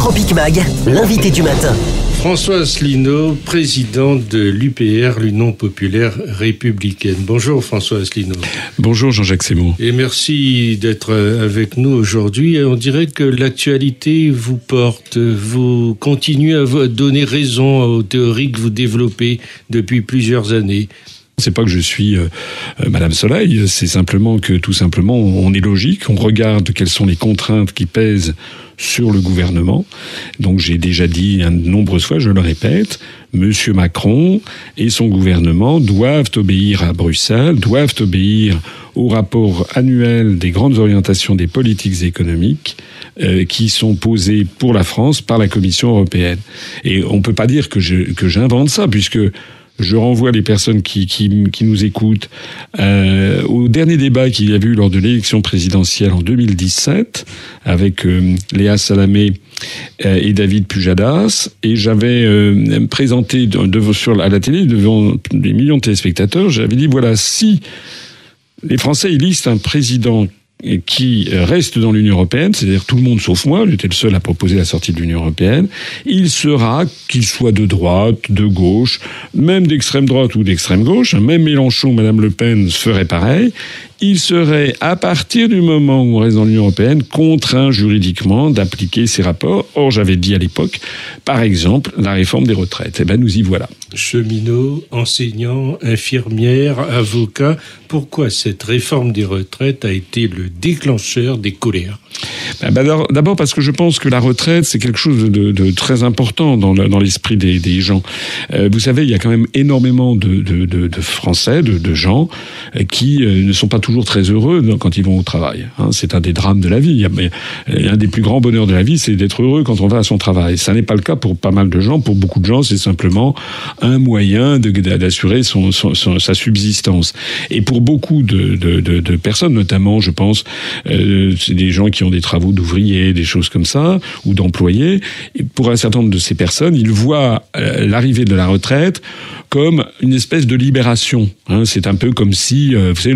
Tropic Mag, l'invité du matin. François Asselineau, président de l'UPR, l'Union populaire républicaine. Bonjour François Asselineau. Bonjour Jean-Jacques Seymour. Et merci d'être avec nous aujourd'hui. On dirait que l'actualité vous porte. Vous continuez à donner raison aux théories que vous développez depuis plusieurs années. C'est pas que je suis euh, euh, Madame Soleil, c'est simplement que tout simplement on est logique, on regarde quelles sont les contraintes qui pèsent sur le gouvernement. Donc j'ai déjà dit de nombreuses fois, je le répète, Monsieur Macron et son gouvernement doivent obéir à Bruxelles, doivent obéir au rapport annuel des grandes orientations des politiques économiques euh, qui sont posées pour la France par la Commission européenne. Et on peut pas dire que j'invente ça, puisque je renvoie les personnes qui, qui, nous écoutent euh, au dernier débat qu'il y a eu lors de l'élection présidentielle en 2017 avec euh, Léa Salamé euh, et David Pujadas. Et j'avais présenté de, sur, à la télé devant des millions de téléspectateurs, j'avais dit voilà, si les Français élisent un président qui reste dans l'Union européenne, c'est-à-dire tout le monde sauf moi, j'étais le seul à proposer la sortie de l'Union européenne, il sera, qu'il soit de droite, de gauche, même d'extrême droite ou d'extrême gauche, même Mélenchon, Madame Le Pen ferait pareil, il serait, à partir du moment où on reste dans l'Union européenne, contraint juridiquement d'appliquer ces rapports. Or, j'avais dit à l'époque, par exemple, la réforme des retraites. Eh ben, nous y voilà. Cheminots, enseignants, infirmières, avocats, pourquoi cette réforme des retraites a été le déclencheur des colères? Ben, ben, D'abord parce que je pense que la retraite, c'est quelque chose de, très important dans l'esprit des, gens. Euh, vous savez, il y a quand même énormément de, Français, de, gens euh, qui euh, ne sont pas toujours très heureux quand ils vont au travail. Hein. c'est un des drames de la vie. A, un des plus grands bonheurs de la vie, c'est d'être heureux quand on va à son travail. Ça n'est pas le cas pour pas mal de gens. Pour beaucoup de gens, c'est simplement un moyen d'assurer sa subsistance. Et pour beaucoup de, personnes, notamment, je pense, euh, c'est des gens qui ont des travaux d'ouvriers, des choses comme ça, ou d'employés. Pour un certain nombre de ces personnes, ils voient euh, l'arrivée de la retraite comme une espèce de libération. Hein. c'est un peu comme si, euh, vous savez,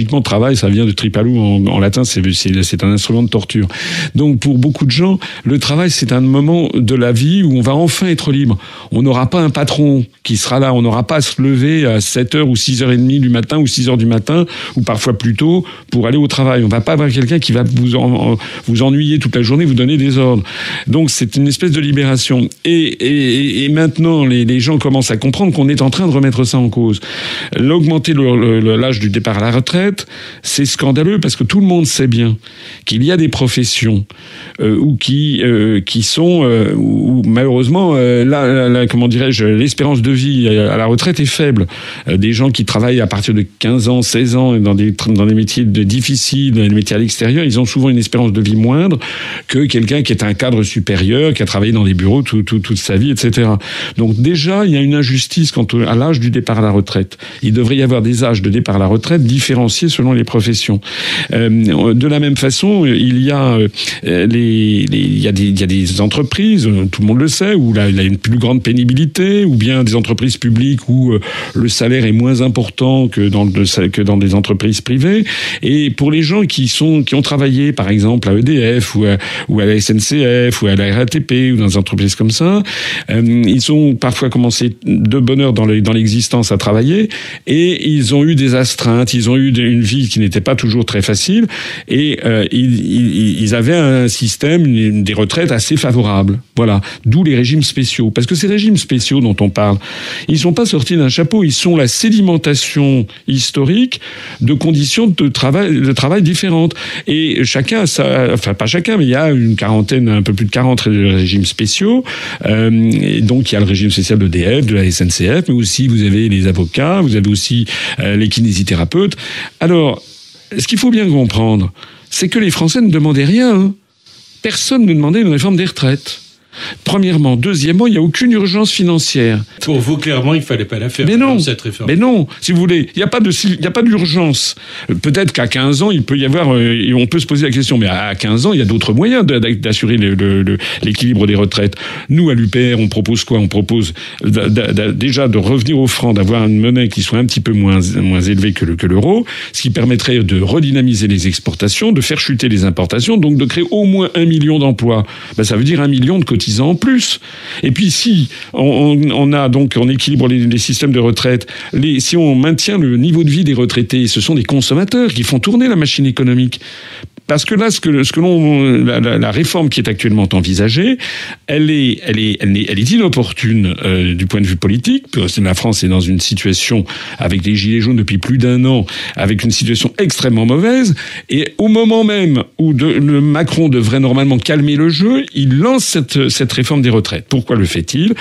étymologiquement, travail, ça vient de tripalou en, latin, c'est un instrument de torture. Donc pour beaucoup de gens, le travail, c'est un moment de la vie où on va enfin être libre. On n'aura pas un patron qui sera là, on n'aura pas à se lever à 7h ou 6h30 du matin ou 6h du matin, ou parfois plus tôt, pour aller au travail. On va pas avoir quelqu'un qui va vous, vous ennuyer toute la journée, vous donner des ordres. Donc c'est une espèce de libération. Et, et, et maintenant, les, les gens commencent à comprendre on est en train de remettre ça en cause. L'augmenter l'âge du départ à la retraite, c'est scandaleux parce que tout le monde sait bien qu'il y a des professions euh, ou qui euh, qui sont euh, où, malheureusement là, comment dirais-je l'espérance de vie à la retraite est faible. des gens qui travaillent à partir de 15 ans, 16 ans dans des dans des métiers difficiles, dans des métiers à l'extérieur, ils ont souvent une espérance de vie moindre que quelqu'un qui est un cadre supérieur, qui a travaillé dans des bureaux toute sa vie, etc. Donc déjà, il y a une injustice quant à l'âge du départ à la retraite. Il devrait y avoir des âges de départ à la retraite selon les professions. Euh, de la même façon, il y a euh, il, y a des, des entreprises, tout le monde le sait, où il y a une plus grande pénibilité, ou bien des entreprises publiques où euh, le salaire est moins important que dans, que dans des entreprises privées. Et pour les gens qui sont qui ont travaillé, par exemple, à EDF ou à, ou à la SNCF ou à la RATP ou dans des entreprises comme ça, ils ont parfois commencé de bonne dans l'existence à travailler et ils ont eu des astreintes, ils ont eu une vie qui n'était pas toujours très facile et euh, ils, avaient un système, des retraites assez favorables. Voilà, d'où les régimes spéciaux. Parce que ces régimes spéciaux dont on parle, ils sont pas sortis d'un chapeau, ils sont la sédimentation historique de conditions de travail, de travail différentes. Et chacun, ça, enfin pas chacun, mais il y a une quarantaine, un peu plus de 40 régimes spéciaux. Euh, et donc il y a le régime spécial de DF, de la SNCF mais aussi vous avez les avocats, vous avez aussi euh, les kinésithérapeutes. Alors, ce qu'il faut bien comprendre, c'est que les Français ne demandaient rien. Hein. Personne ne demandait une réforme des retraites. Premièrement. Deuxièmement, il n'y a aucune urgence financière. Pour vous, clairement, il fallait pas la faire. Mais non, cette réforme. Mais non, si vous voulez, il n'y a pas d'urgence. Peut-être qu'à 15 ans, il peut y avoir, euh, on peut se poser la question, mais à 15 ans, il y a d'autres moyens d'assurer l'équilibre des retraites. Nous, à l'UPR, on propose quoi? On propose déjà de revenir au franc, d'avoir une monnaie qui soit un petit peu moins, moins élevée que l'euro, ce qui permettrait de redynamiser les exportations, de faire chuter les importations, donc de créer au moins un million d'emplois. Ben, ça veut dire un million de en plus. Et puis si on, a donc on équilibre les, systèmes de retraite, les, si on maintient le niveau de vie des retraités, ce sont des consommateurs qui font tourner la machine économique. Parce que là, ce que, ce que l'on, la, réforme qui est actuellement envisagée, elle est, elle est, elle est, elle est inopportune euh, du point de vue politique. La France est dans une situation avec les gilets jaunes depuis plus d'un an, avec une situation extrêmement mauvaise. Et au moment même où de, le Macron devrait normalement calmer le jeu, il lance cette, cette réforme des retraites. Pourquoi le fait-il?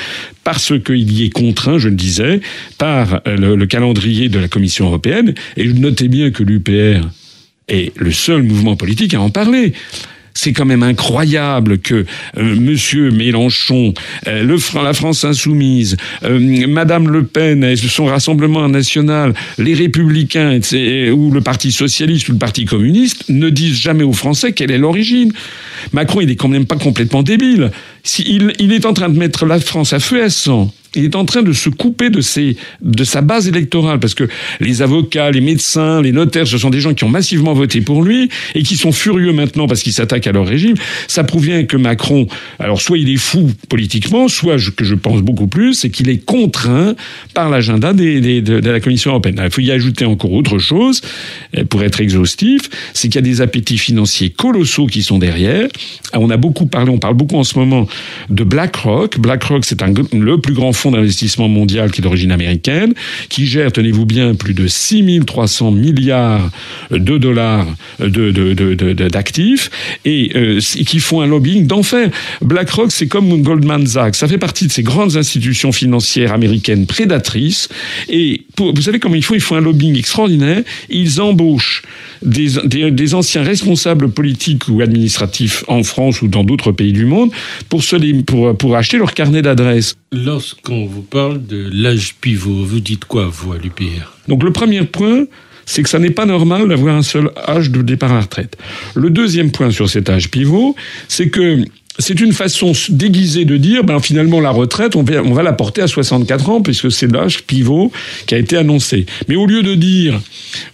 Parce qu'il y est contraint, je le disais, par le, le calendrier de la Commission européenne. Et notez bien que l'UPR est le seul mouvement politique à en parler c'est quand même incroyable que euh, Monsieur Mélenchon, euh, le, la France insoumise, euh, Madame Le Pen et son Rassemblement national, les Républicains ou le Parti socialiste ou le Parti communiste ne disent jamais aux Français quelle est l'origine. Macron, il est quand même pas complètement débile. il, il est en train de mettre la France à feu et à sang il est en train de se couper de, ses, de sa base électorale parce que les avocats, les médecins, les notaires, ce sont des gens qui ont massivement voté pour lui et qui sont furieux maintenant parce qu'ils s'attaquent à leur régime. Ça prouve bien que Macron, alors soit il est fou politiquement, soit que je pense beaucoup plus, c'est qu'il est contraint par l'agenda de, de, la Commission européenne. il faut y ajouter encore autre chose euh, pour être exhaustif, c'est qu'il y a des appétits financiers colossaux qui sont derrière. On a beaucoup parlé, on parle beaucoup en ce moment de BlackRock. BlackRock, c'est le plus grand fonds d'investissement mondial qui est d'origine américaine, qui gère, tenez-vous bien, plus de 6300 milliards de dollars d'actifs et euh, qui font un lobbying d'enfer. BlackRock, c'est comme Goldman Sachs. Ça fait partie de ces grandes institutions financières américaines prédatrices. Et vous savez comment ils font Ils font un lobbying extraordinaire. Ils embauchent des, des, anciens responsables politiques ou administratifs en France ou dans d'autres pays du monde pour, se, pour, pour acheter leur carnet d'adresses. Lorsqu'on vous parle de l'âge pivot, vous dites quoi, vous, à l'UPR Donc le premier point, c'est que ça n'est pas normal d'avoir un seul âge de départ à la retraite. Le deuxième point sur cet âge pivot, c'est que c'est une façon déguisée de dire, ben finalement la retraite, on va, la porter à 64 ans puisque c'est l'âge pivot qui a été annoncé. Mais au lieu de dire, vous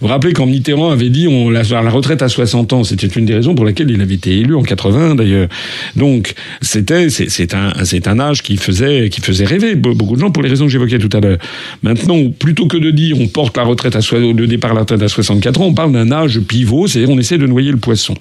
vous rappelez quand Mitterrand avait dit on la, la retraite à 60 ans, c'était une des raisons pour laquelle il avait été élu en 80 d'ailleurs. Donc c'était c'est un c'est un âge qui faisait qui faisait rêver beaucoup de gens pour les raisons que j'évoquais tout à l'heure. Maintenant, plutôt que de dire on porte la retraite à le départ à la retraite à 64 ans, on parle d'un âge pivot, c'est-à-dire on essaie de noyer le poisson.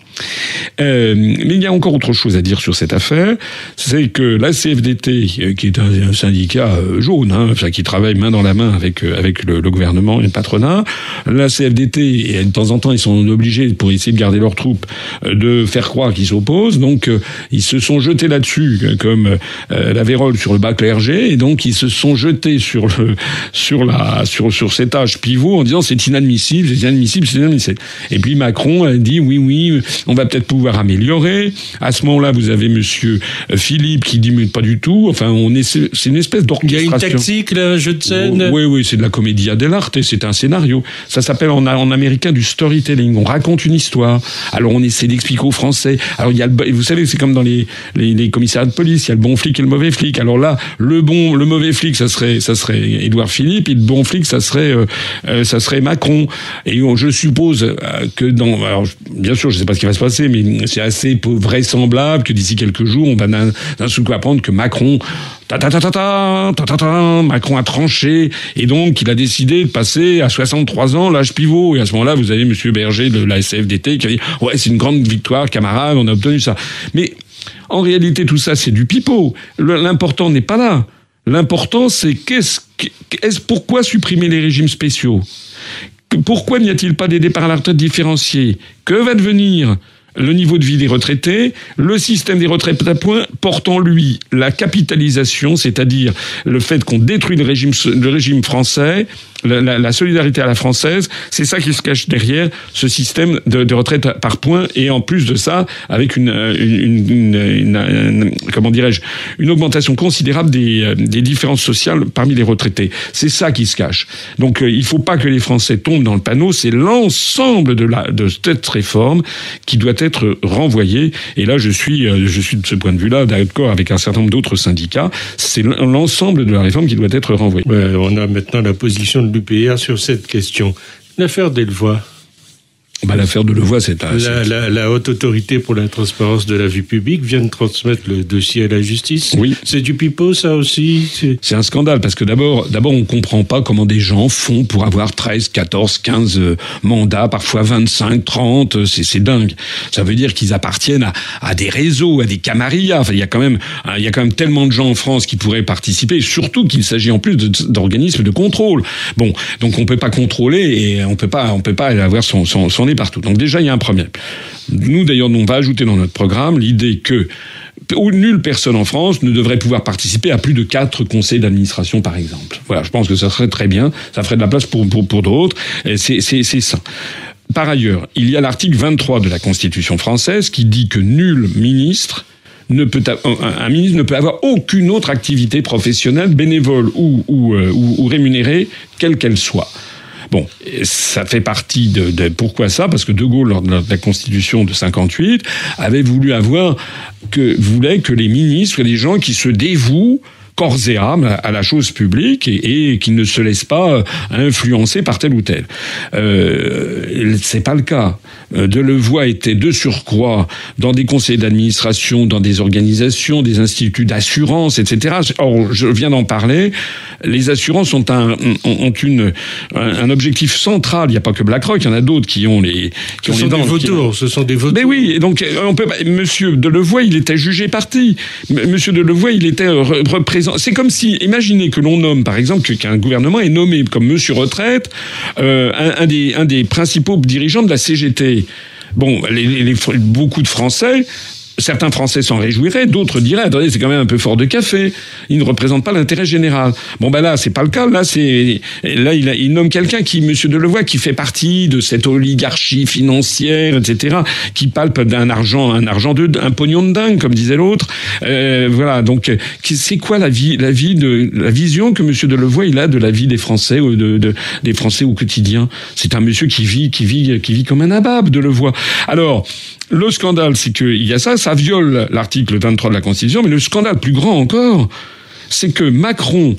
Euh, mais il y a encore autre chose à dire sur cette affaire, c'est que la CFDT, euh, qui est un, syndicat euh, jaune, hein, qui travaille main dans la main avec, euh, avec le, gouvernement et le patronat, la CFDT, et de temps en temps, ils sont obligés, pour essayer de garder leurs troupes, de faire croire qu'ils s'opposent. Donc, ils se sont jetés là-dessus, comme la vérole sur le bas clergé, et donc ils se sont jetés sur le sur la sur sur cet âge pivot en disant c'est inadmissible, c'est inadmissible, c'est inadmissible. Et puis Macron a dit oui oui, on va peut-être pouvoir améliorer. À ce moment-là, vous avez Monsieur Philippe qui dit mais pas du tout. Enfin, on est, c'est une espèce d'orchestration. Il y a une tactique, là, un jeu de scène. Oui, oui, c'est de la comédie dell'arte, c'est un scénario. Ça s'appelle en, en, américain du storytelling. On raconte une histoire. Alors on essaie d'expliquer aux Français. Alors il y a, le, vous savez, c'est comme dans les, les, les, commissariats de police. Il y a le bon flic et le mauvais flic. Alors là, le bon, le mauvais flic, ça serait, ça serait Édouard Philippe, et le bon flic, ça serait, euh, euh, ça serait Macron. Et je suppose euh, que dans, alors bien sûr, je sais pas ce qui va se passer, mais c'est assez vraisemblable que d'ici quelques jours, on va d'un coup apprendre que Macron, ta Macron a tranché et donc il a décidé de passer à 63 ans l'âge pivot. Et à ce moment-là, vous avez Monsieur Berger de la SFDT qui a dit ouais c'est une grande victoire, camarade, on a obtenu ça. Mais en réalité, tout ça c'est du pipeau. L'important n'est pas là. L'important c'est qu'est-ce, est-ce pourquoi supprimer les régimes spéciaux? Pourquoi n'y a-t-il pas des départs à la retraite différenciés? Que va devenir le niveau de vie des retraités, le système des retraites à points porte en lui la capitalisation, c'est-à-dire le fait qu'on détruit le régime, le régime français, la, solidarité à la française, c'est ça qui se cache derrière ce système de, de, retraite par points et en plus de ça, avec une, une, une, une comment dirais-je, une augmentation considérable des, des, différences sociales parmi les retraités. C'est ça qui se cache. Donc euh, il faut pas que les Français tombent dans le panneau. C'est l'ensemble de, de cette réforme qui doit être renvoyée. Et là, je suis, euh, je suis de ce point de vue-là d'accord avec un certain nombre d'autres syndicats. C'est l'ensemble de la réforme qui doit être renvoyée. On a maintenant la position de l'UPR sur cette question. L'affaire Delvoye. Bah, L'affaire de Levoix, c'est la, la, la, haute autorité pour la transparence de la vie publique vient de transmettre le dossier à la justice. Oui. C'est du pipeau, ça aussi. C'est un scandale parce que d'abord, d'abord, on comprend pas comment des gens font pour avoir 13, 14, 15 mandats, parfois 25, 30. C'est dingue. Ça veut dire qu'ils appartiennent à, à, des réseaux, à des camarillas. Enfin, il y a quand même, il y a quand même tellement de gens en France qui pourraient participer. Surtout qu'il s'agit en plus d'organismes de, de, contrôle. Bon, donc on peut pas contrôler et on peut pas, on peut pas avoir son, son, son partout. Donc déjà, il y a un problème. Nous, d'ailleurs, on va ajouter dans notre programme l'idée que nulle personne en France ne devrait pouvoir participer à plus de quatre conseils d'administration, par exemple. Voilà, je pense que ça serait très bien. Ça ferait de la place pour, pour, pour d'autres. C'est ça. Par ailleurs, il y a l'article 23 de la Constitution française qui dit que nul ministre ne peut un ministre ne peut avoir aucune autre activité professionnelle, bénévole ou, ou, ou rémunérée, quelle qu'elle soit. Bon, ça fait partie de, pourquoi ça Parce que De Gaulle, lors de la Constitution de 58, avait voulu avoir que voulait que les ministres, les gens qui se dévouent corps et âme à la chose publique et, et qui ne se laisse pas influencer par tel ou tel. Euh, c'est pas le cas. Delevoye était de surcroît dans des conseils d'administration, dans des organisations, des instituts d'assurance, etc. Or, je viens d'en parler. Les assurances ont un ont une un objectif central. Il n'y a pas que BlackRock, il y en a d'autres qui ont les qui ce ont sont les dents, des vautours, qui... ce sont des vautours. Mais oui, et donc on peut Monsieur Delevoye, il était jugé parti. Monsieur Delevoye, il était représenté. C'est comme si, imaginez que l'on nomme, par exemple, qu'un gouvernement est nommé comme Monsieur Retraite, euh, un, des principaux dirigeants de la CGT. Bon, beaucoup de Français Certains Français s'en réjouiraient, d'autres diraient attendez, c'est quand même un peu fort de café. Il ne représente pas l'intérêt général. Bon ben là, c'est pas le cas. Là, c'est là il, il nomme quelqu'un qui, Monsieur Delevoye, qui fait partie de cette oligarchie financière, etc., qui palpe d'un argent, un argent de, un pognon de dingue, comme disait l'autre. Euh, voilà. Donc, c'est quoi la vie, la vie de la vision que Monsieur Delevoye il a de la vie des Français, de, de des Français au quotidien? C'est un monsieur qui vit, qui vit, qui vit comme un abab, Delevoye. Alors, le scandale, c'est qu'il y a ça, ça viole l'article 23 de la Constitution, mais le scandale plus grand encore, c'est que Macron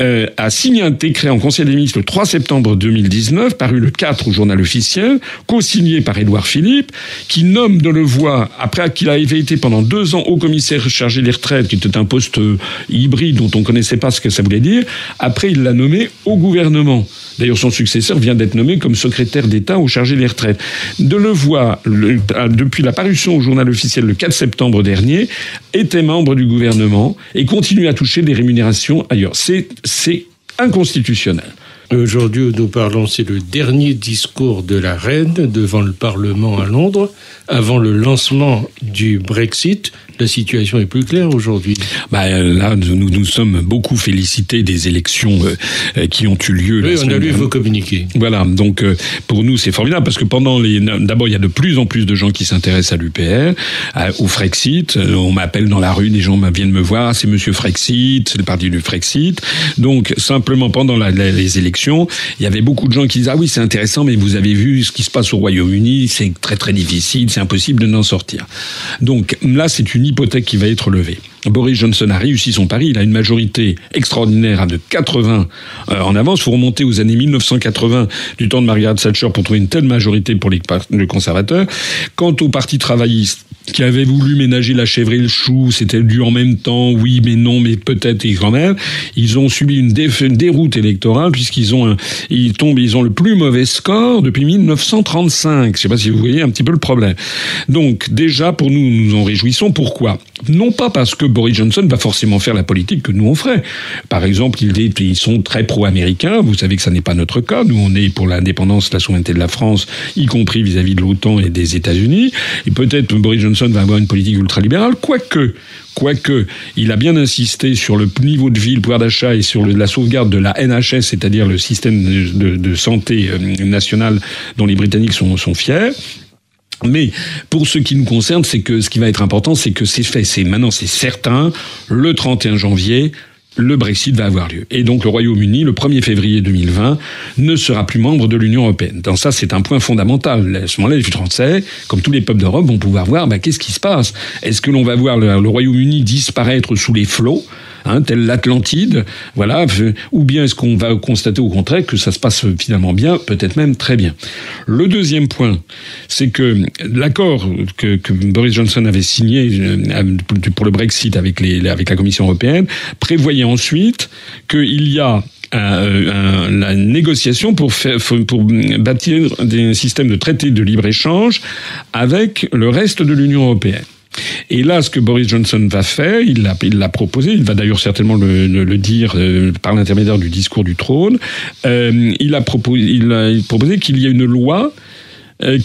euh, a signé un décret en Conseil des ministres le 3 septembre 2019, paru le 4 au journal officiel, co-signé par Édouard Philippe, qui nomme Delevoye, après qu'il a été pendant deux ans haut commissaire chargé des retraites, qui était un poste hybride dont on ne connaissait pas ce que ça voulait dire, après il l'a nommé au gouvernement. D'ailleurs, son successeur vient d'être nommé comme secrétaire d'État au chargé des retraites. Delevoye, le, depuis la parution au journal officiel le 4 septembre dernier, était membre du gouvernement et continue à toucher des rémunérations ailleurs. C'est c'est inconstitutionnel. Aujourd'hui nous parlons, c'est le dernier discours de la reine devant le Parlement à Londres, avant le lancement du Brexit. La situation est plus claire aujourd'hui. Bah, là, nous nous sommes beaucoup félicités des élections euh, qui ont eu lieu. Oui, on a lu vos communiqués. Voilà, donc euh, pour nous c'est formidable parce que pendant les, d'abord il y a de plus en plus de gens qui s'intéressent à l'UPR, au Frexit. On m'appelle dans la rue, des gens viennent me voir, c'est Monsieur Frexit, c'est le parti du Frexit. Donc simplement pendant la, la, les élections, il y avait beaucoup de gens qui disaient ah oui c'est intéressant, mais vous avez vu ce qui se passe au Royaume-Uni, c'est très très difficile, c'est impossible de n'en sortir. Donc là c'est une hypothèque qui va être levée. Boris Johnson a réussi son pari, il a une majorité extraordinaire à de 80 euh, en avance. Il faut remonter aux années 1980 du temps de Margaret Thatcher pour trouver une telle majorité pour les conservateurs. Quant au Parti travailliste, qui avait voulu ménager la chèvre et le chou, c'était dû en même temps, oui, mais non, mais peut-être et quand même. Ils ont subi une, déroute électorale puisqu'ils ont un, ils tombent, ils ont le plus mauvais score depuis 1935. Je sais pas si vous voyez un petit peu le problème. Donc déjà, pour nous, nous en réjouissons. Pourquoi? Non pas parce que Boris Johnson va forcément faire la politique que nous on ferait. Par exemple, ils sont très pro-américains. Vous savez que ça n'est pas notre cas. Nous, on est pour l'indépendance, la souveraineté de la France, y compris vis-à-vis de l'OTAN et des États-Unis. Et peut-être Boris Johnson va avoir une politique ultralibérale, quoique quoique il a bien insisté sur le niveau de vie, le pouvoir d'achat et sur la sauvegarde de la NHS, c'est-à-dire le système de, santé euh, national dont les Britanniques sont fiers. Mais pour ce qui nous concerne, c'est que ce qui va être important, c'est que c'est fait. C'est maintenant, c'est certain. Le 31 janvier, le Brexit va avoir lieu. Et donc le Royaume-Uni, le 1er février 2020, ne sera plus membre de l'Union européenne. Dans ça, c'est un point fondamental. À ce moment-là, les Français, comme tous les peuples d'Europe, vont pouvoir voir bah, qu'est-ce qui se passe? Est-ce que l'on va voir le Royaume-Uni disparaître sous les flots? Hein, tel l'Atlantide, voilà, ou bien est-ce qu'on va constater au contraire que ça se passe finalement bien, peut-être même très bien. Le deuxième point, c'est que l'accord que, Boris Johnson avait signé euh, pour le Brexit avec, la Commission européenne prévoyait ensuite qu'il y a la négociation pour, pour bâtir des systèmes de traités de libre-échange avec le reste de l'Union européenne. Et là, ce que Boris Johnson va faire, il l'a, proposé, il va d'ailleurs certainement le, le, dire euh, par l'intermédiaire du discours du trône, euh, il, a proposé, qu'il y ait une loi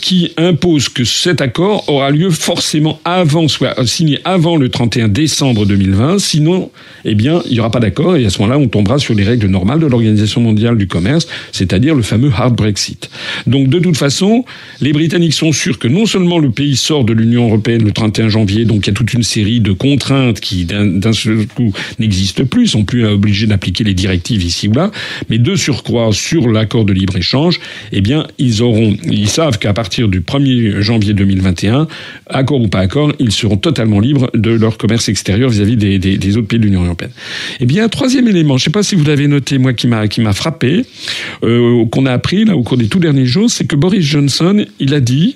qui impose que cet accord aura lieu forcément avant, soit signé avant le 31 décembre 2020. Sinon, eh bien, il n'y aura pas d'accord et à ce moment-là, on tombera sur les règles normales de l'Organisation mondiale du commerce, c'est-à-dire le fameux hard Brexit. Donc, de toute façon, les Britanniques sont sûrs que non seulement le pays sort de l'Union européenne le 31 janvier, donc il y a toute une série de contraintes qui d'un seul coup n'existent plus, sont plus obligés d'appliquer les directives ici ou là, mais de surcroît sur l'accord de libre échange, eh bien, ils auront, ils savent qu'à partir du 1er janvier 2021, accord ou pas accord, ils seront totalement libres de leur commerce extérieur vis-à-vis des, autres pays de l'Union européenne. Et eh bien, troisième élément, je ne sais pas si vous l'avez noté, moi, qui m'a qui m'a frappé, euh, qu'on a appris au cours des tout derniers jours, c'est que Boris Johnson, il a dit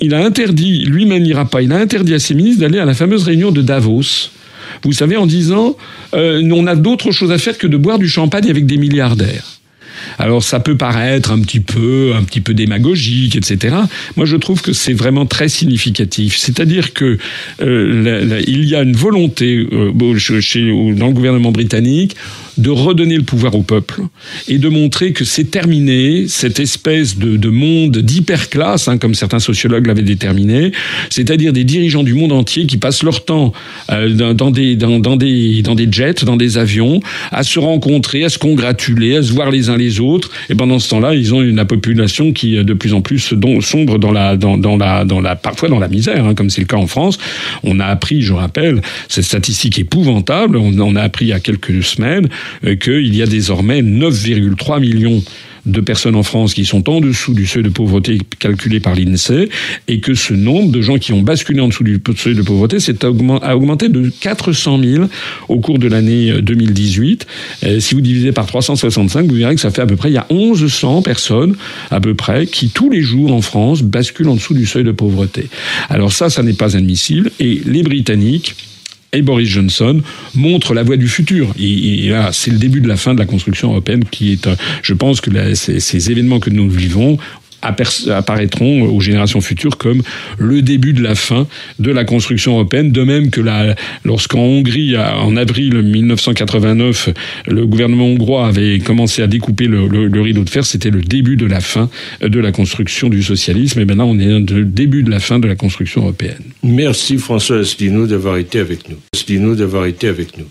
il a interdit, lui-même n'ira pas, il a interdit à ses ministres d'aller à la fameuse réunion de Davos. Vous savez, en disant, euh, on a d'autres choses à faire que de boire du champagne avec des milliardaires. Alors ça peut paraître un petit peu, démagogique, etc. Moi, je trouve que c'est vraiment très significatif. C'est-à-dire que euh, il y a une volonté euh, chez, dans le gouvernement britannique de redonner le pouvoir au peuple et de montrer que c'est terminé cette espèce de, de monde d'hyperclasse, hein, comme certains sociologues l'avaient déterminé, c'est-à-dire des dirigeants du monde entier qui passent leur temps euh, dans, des, dans, dans, des, dans des jets, dans des avions, à se rencontrer, à se congratuler, à se voir les uns les autres. Et pendant ce temps-là, ils ont une population qui est de plus en plus sombre dans la, dans, dans la, dans la, parfois dans la misère, hein, comme c'est le cas en France. On a appris, je rappelle, cette statistique épouvantable. On, on a appris il y a quelques semaines euh, qu'il y a désormais 9,3 millions de personnes en France qui sont en dessous du seuil de pauvreté calculé par l'INSEE et que ce nombre de gens qui ont basculé en dessous du seuil de pauvreté a augmenté de 400 000 au cours de l'année 2018. Euh, si vous divisez par 365, vous verrez que ça fait à peu près, il y a 1100 personnes à peu près qui tous les jours en France basculent en dessous du seuil de pauvreté. Alors ça, ça n'est pas admissible et les Britanniques et Boris Johnson montrent la voie du futur. Et, là, c'est le début de la fin de la construction européenne qui est, je pense que ces événements que nous vivons apparaîtront aux générations futures comme le début de la fin de la construction européenne. De même que lorsqu'en Hongrie, en avril 1989, le gouvernement hongrois avait commencé à découper le, rideau de fer, c'était le début de la fin de la construction du socialisme. Et maintenant, on est le début de la fin de la construction européenne. Merci François Asselineau d'avoir été avec nous. Asselineau d'avoir été avec nous.